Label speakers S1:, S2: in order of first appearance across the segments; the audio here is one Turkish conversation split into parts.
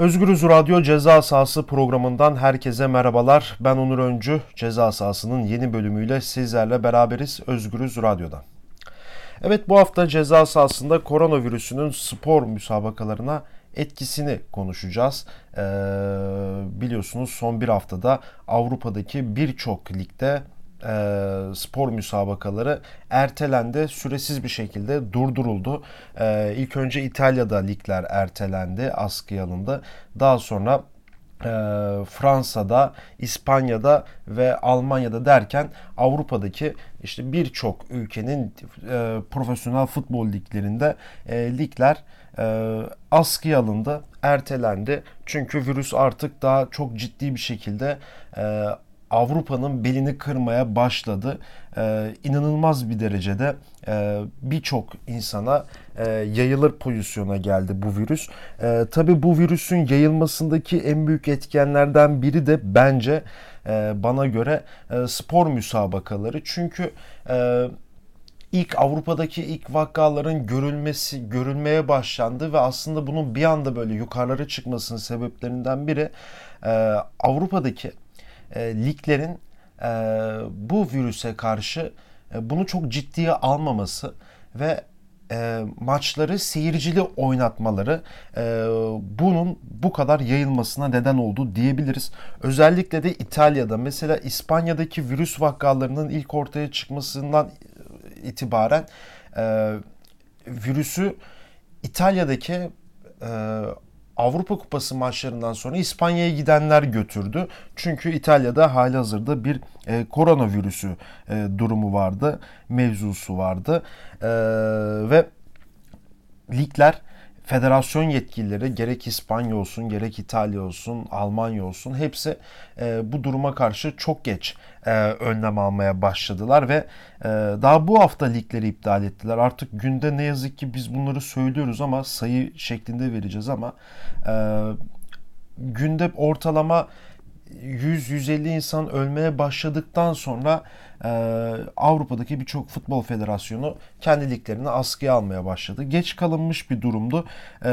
S1: Özgürüz Radyo Ceza Sahası programından herkese merhabalar. Ben Onur Öncü. Ceza Sahası'nın yeni bölümüyle sizlerle beraberiz Özgürüz Radyo'da. Evet bu hafta ceza sahasında koronavirüsünün spor müsabakalarına etkisini konuşacağız. Ee, biliyorsunuz son bir haftada Avrupa'daki birçok ligde e, spor müsabakaları ertelendi. Süresiz bir şekilde durduruldu. E, ilk önce İtalya'da ligler ertelendi, askıya alındı. Daha sonra e, Fransa'da, İspanya'da ve Almanya'da derken Avrupa'daki işte birçok ülkenin e, profesyonel futbol liglerinde e, ligler e, askıya alındı, ertelendi. Çünkü virüs artık daha çok ciddi bir şekilde e, Avrupa'nın belini kırmaya başladı. Ee, inanılmaz bir derecede e, birçok insana e, yayılır pozisyona geldi bu virüs. E, tabii bu virüsün yayılmasındaki en büyük etkenlerden biri de bence e, bana göre e, spor müsabakaları. Çünkü e, ilk Avrupa'daki ilk vakaların görülmesi görülmeye başlandı ve aslında bunun bir anda böyle yukarılara çıkmasının sebeplerinden biri e, Avrupa'daki e, liglerin e, bu virüse karşı e, bunu çok ciddiye almaması ve e, maçları seyircili oynatmaları e, bunun bu kadar yayılmasına neden oldu diyebiliriz. Özellikle de İtalya'da mesela İspanya'daki virüs vakalarının ilk ortaya çıkmasından itibaren e, virüsü İtalya'daki e, Avrupa Kupası maçlarından sonra İspanya'ya gidenler götürdü. Çünkü İtalya'da hali hazırda bir e, koronavirüsü e, durumu vardı, mevzusu vardı. E, ve ligler federasyon yetkilileri gerek İspanya olsun gerek İtalya olsun Almanya olsun hepsi e, bu duruma karşı çok geç e, önlem almaya başladılar ve e, daha bu hafta ligleri iptal ettiler. Artık günde ne yazık ki biz bunları söylüyoruz ama sayı şeklinde vereceğiz ama e, günde ortalama 100-150 insan ölmeye başladıktan sonra e, Avrupa'daki birçok futbol federasyonu kendi liglerini askıya almaya başladı. Geç kalınmış bir durumdu e,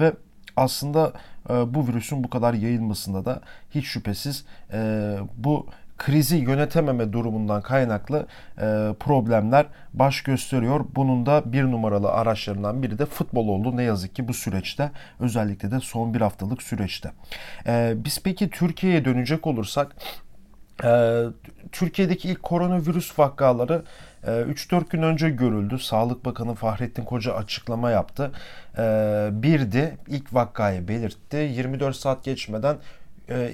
S1: ve aslında e, bu virüsün bu kadar yayılmasında da hiç şüphesiz e, bu krizi yönetememe durumundan kaynaklı e, problemler baş gösteriyor. Bunun da bir numaralı araçlarından biri de futbol oldu ne yazık ki bu süreçte özellikle de son bir haftalık süreçte. E, biz peki Türkiye'ye dönecek olursak e, Türkiye'deki ilk koronavirüs vakaları 3-4 gün önce görüldü. Sağlık Bakanı Fahrettin Koca açıklama yaptı. Birdi ilk vakayı belirtti. 24 saat geçmeden e,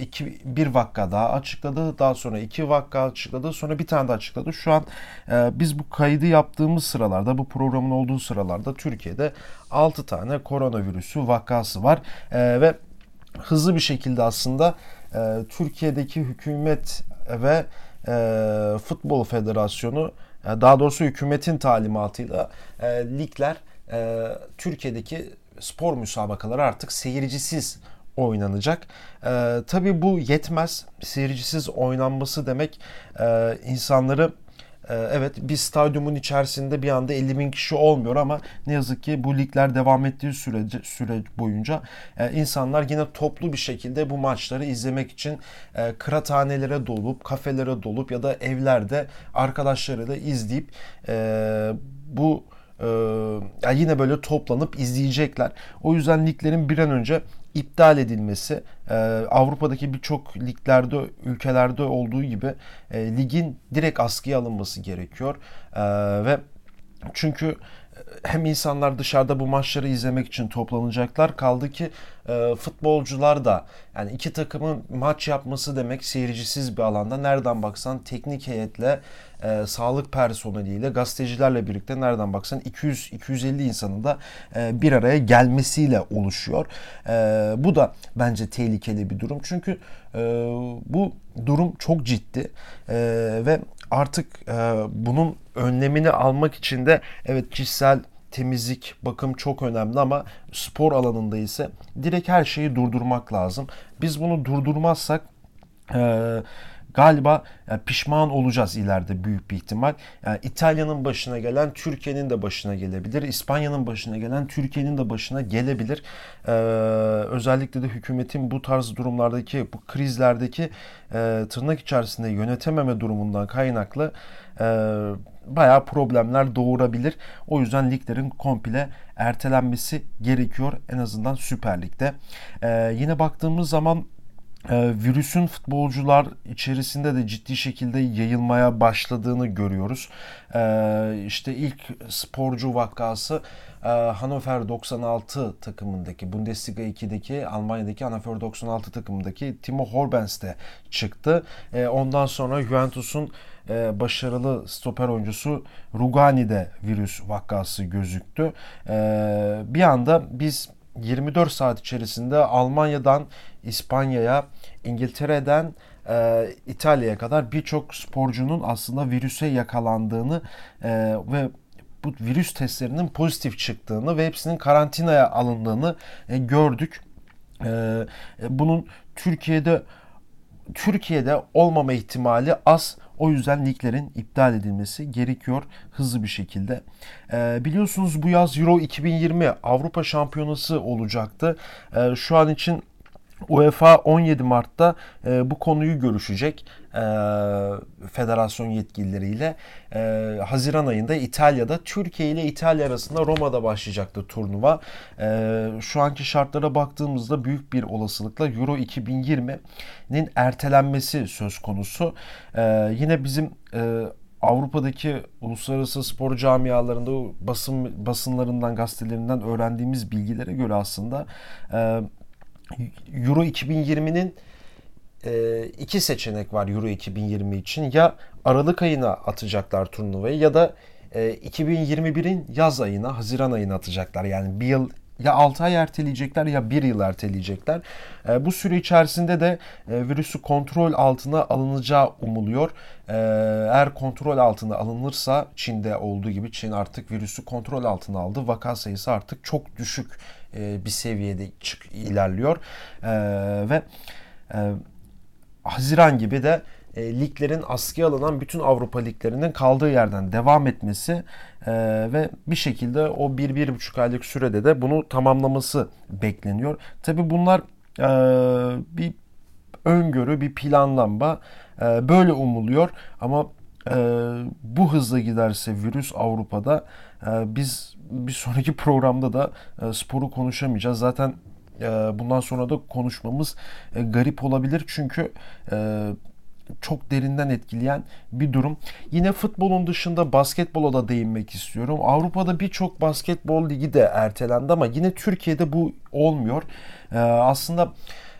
S1: iki, bir vakka daha açıkladı. Daha sonra iki vakka açıkladı. Sonra bir tane daha açıkladı. Şu an e, biz bu kaydı yaptığımız sıralarda, bu programın olduğu sıralarda Türkiye'de 6 tane koronavirüsü vakası var. E, ve hızlı bir şekilde aslında e, Türkiye'deki hükümet ve e, Futbol Federasyonu e, daha doğrusu hükümetin talimatıyla e, ligler e, Türkiye'deki spor müsabakaları artık seyircisiz oynanacak. E, tabii bu yetmez. Seyircisiz oynanması demek e, insanları e, evet bir stadyumun içerisinde bir anda 50 bin kişi olmuyor ama ne yazık ki bu ligler devam ettiği sürece süre boyunca e, insanlar yine toplu bir şekilde bu maçları izlemek için e, kıraathanelere dolup kafelere dolup ya da evlerde arkadaşlarıyla izleyip bu e, yani yine böyle toplanıp izleyecekler. O yüzden liglerin bir an önce iptal edilmesi e, Avrupa'daki birçok liglerde ülkelerde olduğu gibi e, ligin direkt askıya alınması gerekiyor e, ve çünkü hem insanlar dışarıda bu maçları izlemek için toplanacaklar. Kaldı ki e, futbolcular da yani iki takımın maç yapması demek seyircisiz bir alanda nereden baksan teknik heyetle e, sağlık personeliyle gazetecilerle birlikte nereden baksan 200-250 insanın da e, bir araya gelmesiyle oluşuyor. E, bu da bence tehlikeli bir durum. Çünkü e, bu durum çok ciddi e, ve artık e, bunun önlemini almak için de evet kişisel temizlik, bakım çok önemli ama spor alanında ise direkt her şeyi durdurmak lazım. Biz bunu durdurmazsak e, galiba pişman olacağız ileride büyük bir ihtimal. Yani İtalya'nın başına gelen Türkiye'nin de başına gelebilir. İspanya'nın başına gelen Türkiye'nin de başına gelebilir. Ee, özellikle de hükümetin bu tarz durumlardaki, bu krizlerdeki e, tırnak içerisinde yönetememe durumundan kaynaklı e, bayağı problemler doğurabilir. O yüzden liglerin komple ertelenmesi gerekiyor en azından Süper Lig'de. E, yine baktığımız zaman e, virüsün futbolcular içerisinde de ciddi şekilde yayılmaya başladığını görüyoruz. E, işte ilk sporcu vakası e, Hannover 96 takımındaki Bundesliga 2'deki Almanya'daki Hannover 96 takımındaki Timo Horbens'te çıktı. E, ondan sonra Juventus'un e, başarılı stoper oyuncusu Rugani'de virüs vakası gözüktü. Bir anda biz 24 saat içerisinde Almanya'dan İspanya'ya, İngiltere'den e, İtalya'ya kadar birçok sporcunun aslında virüse yakalandığını e, ve bu virüs testlerinin pozitif çıktığını ve hepsinin karantinaya alındığını e, gördük. E, e bunun Türkiye'de Türkiye'de olmama ihtimali az. O yüzden liglerin iptal edilmesi gerekiyor hızlı bir şekilde. E, biliyorsunuz bu yaz Euro 2020 Avrupa Şampiyonası olacaktı. E, şu an için UEFA 17 Mart'ta e, bu konuyu görüşecek e, federasyon yetkilileriyle. E, Haziran ayında İtalya'da Türkiye ile İtalya arasında Roma'da başlayacaktı turnuva. E, şu anki şartlara baktığımızda büyük bir olasılıkla Euro 2020'nin ertelenmesi söz konusu. E, yine bizim e, Avrupa'daki uluslararası spor camialarında basın basınlarından gazetelerinden öğrendiğimiz bilgilere göre aslında e, Euro 2020'nin e, iki seçenek var Euro 2020 için. Ya Aralık ayına atacaklar turnuvayı ya da e, 2021'in yaz ayına, Haziran ayına atacaklar. Yani bir yıl ya 6 ay erteleyecekler ya 1 yıl erteleyecekler. E, bu süre içerisinde de e, virüsü kontrol altına alınacağı umuluyor. E, eğer kontrol altına alınırsa Çin'de olduğu gibi Çin artık virüsü kontrol altına aldı. Vaka sayısı artık çok düşük e, bir seviyede çık ilerliyor. E, ve e, Haziran gibi de e, liglerin askıya alınan bütün Avrupa liglerinin kaldığı yerden devam etmesi e, ve bir şekilde o 1-1,5 aylık sürede de bunu tamamlaması bekleniyor. Tabi bunlar e, bir öngörü, bir planlanma e, böyle umuluyor ama e, bu hızla giderse virüs Avrupa'da e, biz bir sonraki programda da e, sporu konuşamayacağız. Zaten e, bundan sonra da konuşmamız e, garip olabilir çünkü e, çok derinden etkileyen bir durum. Yine futbolun dışında basketbola da değinmek istiyorum. Avrupa'da birçok basketbol ligi de ertelendi ama yine Türkiye'de bu olmuyor. Ee, aslında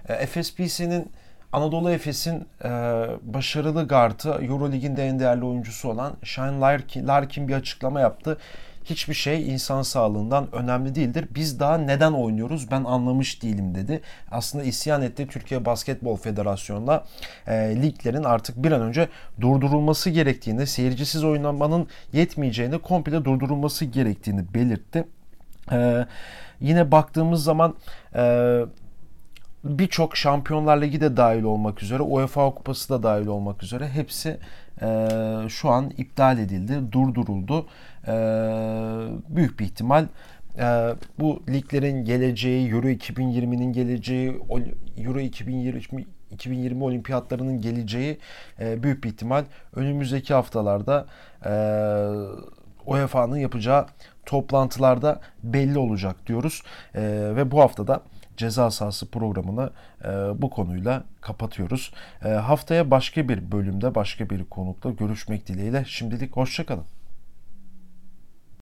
S1: e, FSPC'nin Anadolu Efes'in e, başarılı gardı Eurolig'in de en değerli oyuncusu olan Shane Larkin, Larkin bir açıklama yaptı hiçbir şey insan sağlığından önemli değildir. Biz daha neden oynuyoruz ben anlamış değilim dedi. Aslında isyan etti Türkiye Basketbol Federasyonu'na e, liglerin artık bir an önce durdurulması gerektiğini, seyircisiz oynanmanın yetmeyeceğini, komple durdurulması gerektiğini belirtti. E, yine baktığımız zaman e, birçok Şampiyonlar Ligi de dahil olmak üzere, UEFA Kupası da dahil olmak üzere hepsi e, şu an iptal edildi, durduruldu. E, büyük bir ihtimal e, bu liglerin geleceği, Euro 2020'nin geleceği, Euro 2020 2020 olimpiyatlarının geleceği e, büyük bir ihtimal önümüzdeki haftalarda e, UEFA'nın yapacağı toplantılarda belli olacak diyoruz. E, ve bu haftada ceza sahası programını e, bu konuyla kapatıyoruz. E, haftaya başka bir bölümde başka bir konukla görüşmek dileğiyle şimdilik hoşçakalın.